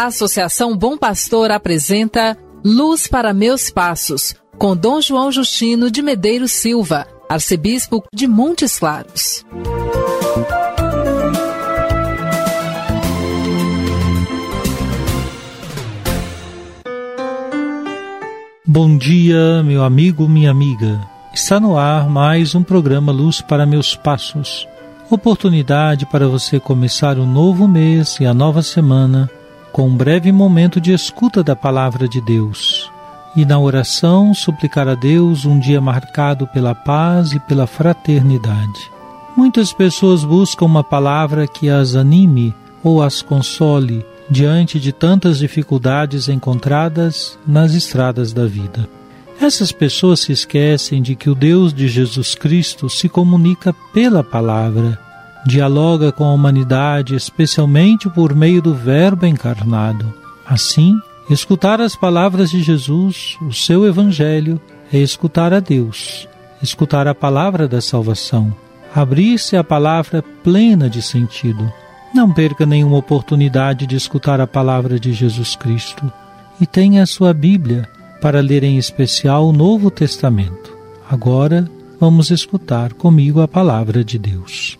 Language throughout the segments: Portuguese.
A Associação Bom Pastor apresenta Luz para Meus Passos, com Dom João Justino de Medeiros Silva, arcebispo de Montes Claros. Bom dia, meu amigo, minha amiga. Está no ar mais um programa Luz para Meus Passos. Oportunidade para você começar o novo mês e a nova semana com um breve momento de escuta da palavra de Deus. E na oração suplicar a Deus um dia marcado pela paz e pela fraternidade. Muitas pessoas buscam uma palavra que as anime ou as console diante de tantas dificuldades encontradas nas estradas da vida. Essas pessoas se esquecem de que o Deus de Jesus Cristo se comunica pela palavra, dialoga com a humanidade, especialmente por meio do Verbo encarnado. Assim, escutar as palavras de Jesus, o seu Evangelho, é escutar a Deus, escutar a palavra da salvação, abrir-se à palavra plena de sentido não perca nenhuma oportunidade de escutar a palavra de Jesus Cristo e tenha a sua Bíblia para ler em especial o Novo Testamento. Agora vamos escutar comigo a palavra de Deus.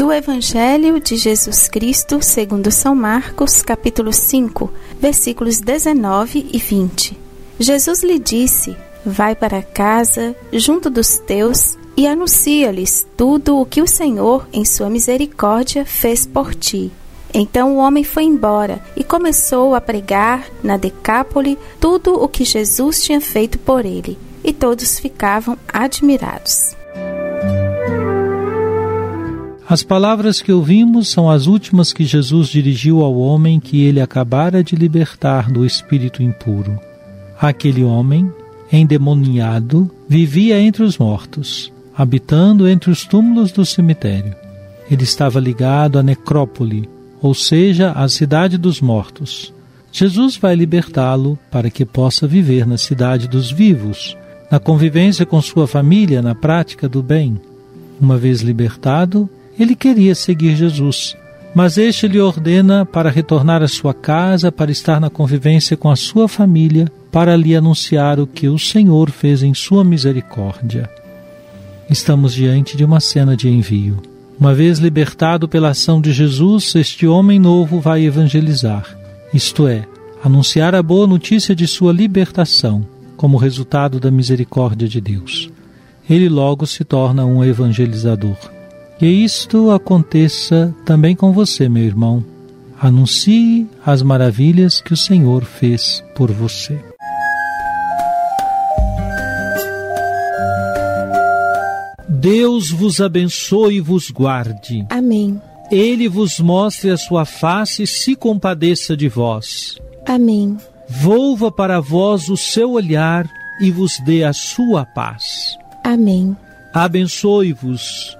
Do Evangelho de Jesus Cristo, segundo São Marcos, capítulo 5, versículos 19 e 20. Jesus lhe disse: Vai para casa, junto dos teus, e anuncia-lhes tudo o que o Senhor, em sua misericórdia, fez por ti. Então o homem foi embora e começou a pregar na Decápole tudo o que Jesus tinha feito por ele, e todos ficavam admirados. As palavras que ouvimos são as últimas que Jesus dirigiu ao homem que ele acabara de libertar do espírito impuro. Aquele homem, endemoniado, vivia entre os mortos habitando entre os túmulos do cemitério. Ele estava ligado à necrópole, ou seja, à cidade dos mortos. Jesus vai libertá-lo para que possa viver na cidade dos vivos, na convivência com sua família, na prática do bem. Uma vez libertado, ele queria seguir Jesus, mas este lhe ordena para retornar à sua casa, para estar na convivência com a sua família, para lhe anunciar o que o Senhor fez em sua misericórdia estamos diante de uma cena de envio. Uma vez libertado pela ação de Jesus, este homem novo vai evangelizar, isto é, anunciar a boa notícia de sua libertação, como resultado da misericórdia de Deus. Ele logo se torna um evangelizador. Que isto aconteça também com você, meu irmão. Anuncie as maravilhas que o Senhor fez por você. Deus vos abençoe e vos guarde. Amém. Ele vos mostre a sua face e se compadeça de vós. Amém. Volva para vós o seu olhar e vos dê a sua paz. Amém. Abençoe-vos,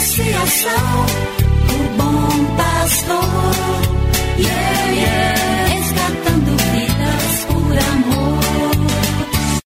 Associação do Bom Pastor. Yeah, yeah.